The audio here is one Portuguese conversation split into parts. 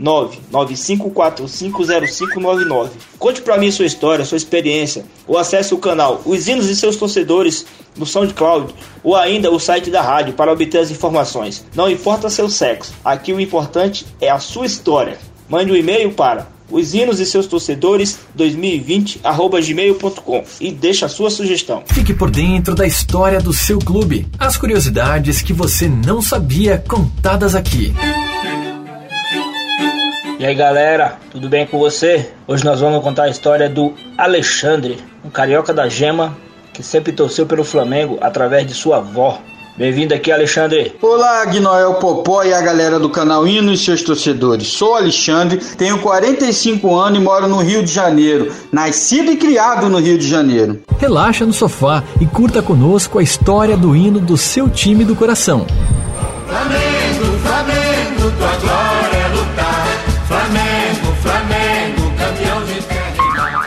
995450599. Conte para mim sua história, sua experiência, ou acesse o canal Os Hinos e seus torcedores no SoundCloud ou ainda o site da rádio para obter as informações. Não importa seu sexo, aqui o importante é a sua história. Mande um e-mail para os hinos e seus torcedores 2020 gmail.com e deixa a sua sugestão. Fique por dentro da história do seu clube. As curiosidades que você não sabia contadas aqui. E aí galera, tudo bem com você? Hoje nós vamos contar a história do Alexandre, um carioca da gema que sempre torceu pelo Flamengo através de sua avó. Bem-vindo aqui, Alexandre. Olá, Gnoel Popó e a galera do canal Hino e seus torcedores. Sou Alexandre, tenho 45 anos e moro no Rio de Janeiro. Nascido e criado no Rio de Janeiro. Relaxa no sofá e curta conosco a história do hino do seu time do coração. Flamengo, Flamengo, tua glória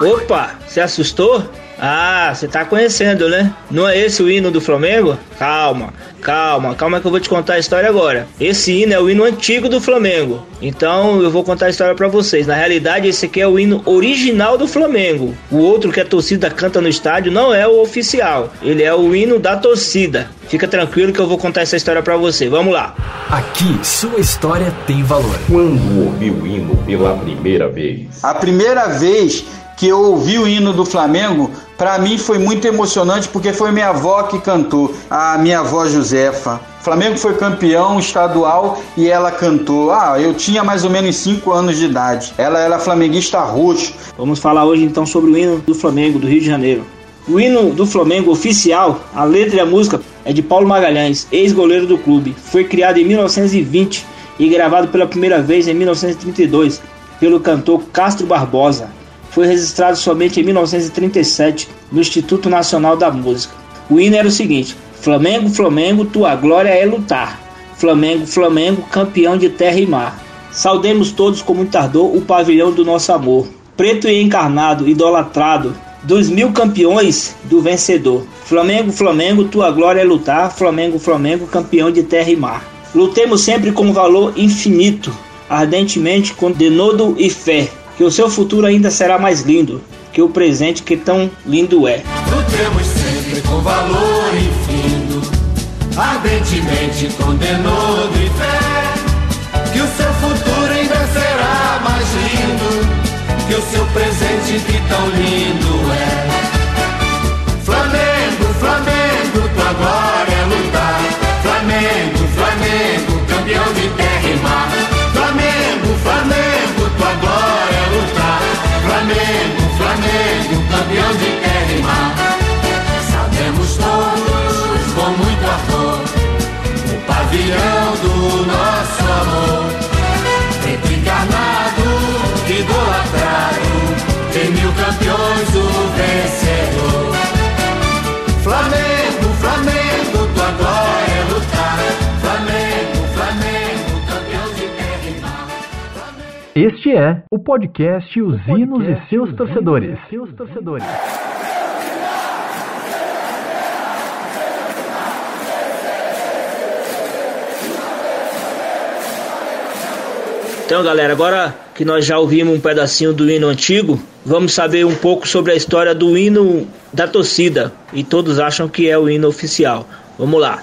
Opa, se assustou? Ah, você tá conhecendo, né? Não é esse o hino do Flamengo? Calma, calma, calma que eu vou te contar a história agora. Esse hino é o hino antigo do Flamengo. Então eu vou contar a história para vocês. Na realidade, esse aqui é o hino original do Flamengo. O outro que a torcida canta no estádio não é o oficial. Ele é o hino da torcida. Fica tranquilo que eu vou contar essa história para você. Vamos lá. Aqui, sua história tem valor. Quando ouviu o hino pela primeira vez? A primeira vez que eu ouvi o hino do Flamengo, para mim foi muito emocionante porque foi minha avó que cantou, a minha avó Josefa. O Flamengo foi campeão estadual e ela cantou. Ah, eu tinha mais ou menos 5 anos de idade. Ela era flamenguista roxo. Vamos falar hoje então sobre o hino do Flamengo do Rio de Janeiro. O hino do Flamengo oficial, a letra e a música é de Paulo Magalhães, ex-goleiro do clube. Foi criado em 1920 e gravado pela primeira vez em 1932 pelo cantor Castro Barbosa foi registrado somente em 1937 no Instituto Nacional da Música. O hino era o seguinte: Flamengo, Flamengo, tua glória é lutar. Flamengo, Flamengo, campeão de terra e mar. Saudemos todos com muito ardor o pavilhão do nosso amor. Preto e encarnado, idolatrado, dos mil campeões do vencedor. Flamengo, Flamengo, tua glória é lutar. Flamengo, Flamengo, campeão de terra e mar. Lutemos sempre com valor infinito, ardentemente com denodo e fé que o seu futuro ainda será mais lindo que o presente que tão lindo é. Lutemos sempre com valor infinito, ardentemente com denodo e fé, que o seu futuro ainda será mais lindo que o seu presente que tão lindo é. Flamengo, Flamengo, tua glória é lutar. Flamengo, Flamengo, campeão de terra e mar. Campeões o vencedor. Flamengo, Flamengo, tua glória é lutar. Flamengo, Flamengo, campeão de terra e mar. Este é o podcast Os Hinos e seus torcedores. Seus torcedores. Então, galera, agora que nós já ouvimos um pedacinho do hino antigo, vamos saber um pouco sobre a história do hino da torcida. E todos acham que é o hino oficial. Vamos lá.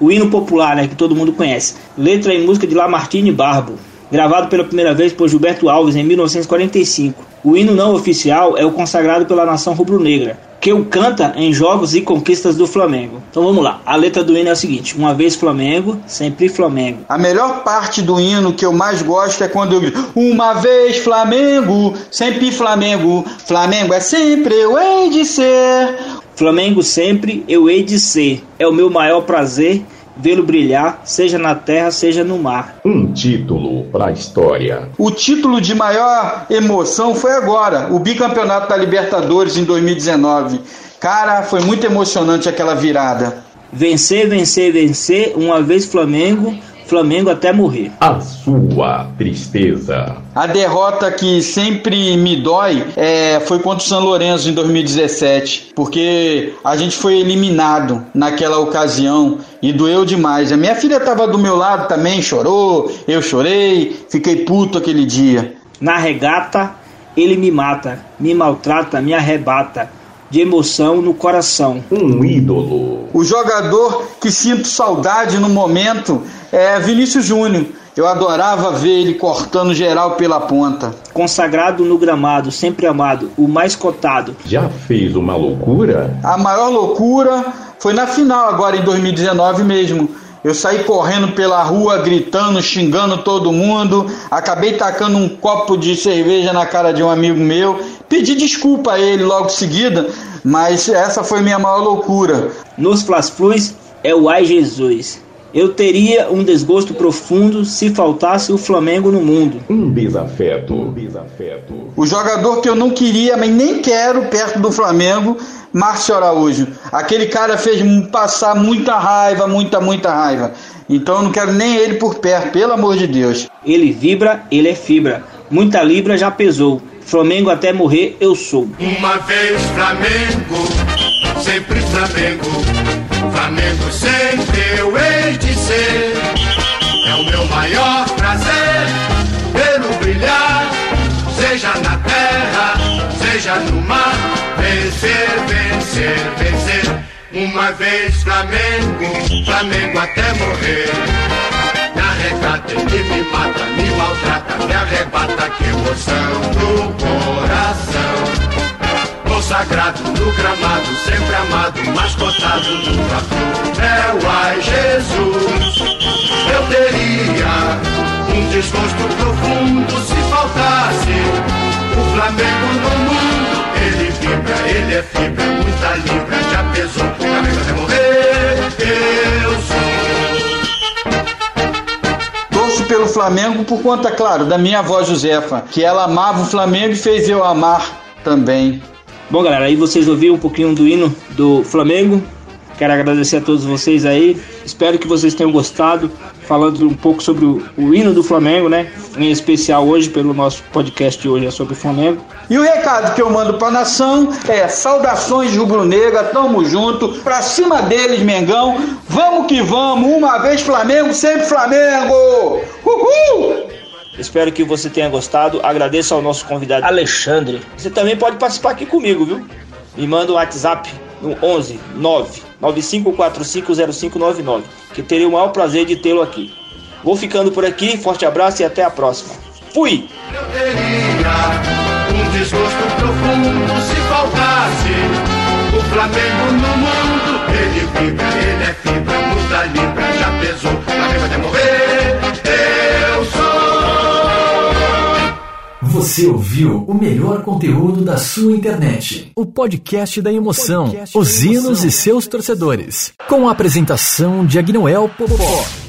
O hino popular, né, que todo mundo conhece. Letra e música de Lamartine Barbo, gravado pela primeira vez por Gilberto Alves em 1945. O hino não oficial é o consagrado pela nação rubro-negra, que o canta em jogos e conquistas do Flamengo. Então vamos lá. A letra do hino é a seguinte: Uma vez Flamengo, sempre Flamengo. A melhor parte do hino que eu mais gosto é quando eu grito: Uma vez Flamengo, sempre Flamengo. Flamengo é sempre eu hei de ser. Flamengo sempre eu hei de ser. É o meu maior prazer vê-lo brilhar, seja na terra, seja no mar. Um título para a história. O título de maior emoção foi agora, o bicampeonato da Libertadores em 2019. Cara, foi muito emocionante aquela virada. Vencer, vencer, vencer, uma vez Flamengo, Flamengo até morrer. A sua tristeza. A derrota que sempre me dói é, foi contra o São Lourenço em 2017, porque a gente foi eliminado naquela ocasião e doeu demais. A minha filha estava do meu lado também, chorou, eu chorei, fiquei puto aquele dia. Na regata, ele me mata, me maltrata, me arrebata de emoção no coração. Um ídolo. O jogador que sinto saudade no momento é Vinícius Júnior. Eu adorava ver ele cortando geral pela ponta. Consagrado no gramado, sempre amado, o mais cotado. Já fez uma loucura? A maior loucura foi na final, agora em 2019 mesmo. Eu saí correndo pela rua, gritando, xingando todo mundo. Acabei tacando um copo de cerveja na cara de um amigo meu. Pedi desculpa a ele logo em seguida, mas essa foi minha maior loucura. Nos Flas-Flus é o Ai Jesus. Eu teria um desgosto profundo se faltasse o Flamengo no mundo. Um desafeto. Um desafeto. O jogador que eu não queria, mas nem quero perto do Flamengo, Márcio Araújo. Aquele cara fez passar muita raiva, muita, muita raiva. Então eu não quero nem ele por perto, pelo amor de Deus. Ele vibra, ele é fibra. Muita libra já pesou. Flamengo até morrer eu sou. Uma vez Flamengo, sempre Flamengo. Flamengo sempre eu hei de ser. É o meu maior prazer vê-lo brilhar, seja na terra, seja no mar. Vencer, vencer, vencer. Uma vez Flamengo, Flamengo até morrer. Me arrecata, ele me mata, me maltrata, me arrebata, emoção no coração. Consagrado no gramado, sempre amado, mascotado no fla É o ai Jesus, eu teria um desgosto profundo se faltasse o Flamengo no mundo. Ele vibra, ele é fibra, muita libra, Flamengo por conta, claro, da minha avó Josefa, que ela amava o Flamengo e fez eu amar também. Bom, galera, aí vocês ouviram um pouquinho do hino do Flamengo. Quero agradecer a todos vocês aí. Espero que vocês tenham gostado. Falando um pouco sobre o, o hino do Flamengo, né? Em especial hoje, pelo nosso podcast de hoje é sobre o Flamengo. E o recado que eu mando pra nação é saudações rubro-negra, tamo junto, pra cima deles, Mengão. Vamos que vamos, uma vez Flamengo, sempre Flamengo! Uhul! Espero que você tenha gostado. Agradeço ao nosso convidado Alexandre. Você também pode participar aqui comigo, viu? Me manda um WhatsApp no 11 9 95450599, que terei o maior prazer de tê-lo aqui. Vou ficando por aqui, forte abraço e até a próxima. Fui! Flamengo no mundo. Ele ele é fibra, Você ouviu o melhor conteúdo da sua internet. O podcast da emoção, podcast os hinos e seus torcedores. Com a apresentação de Agnoel Popó.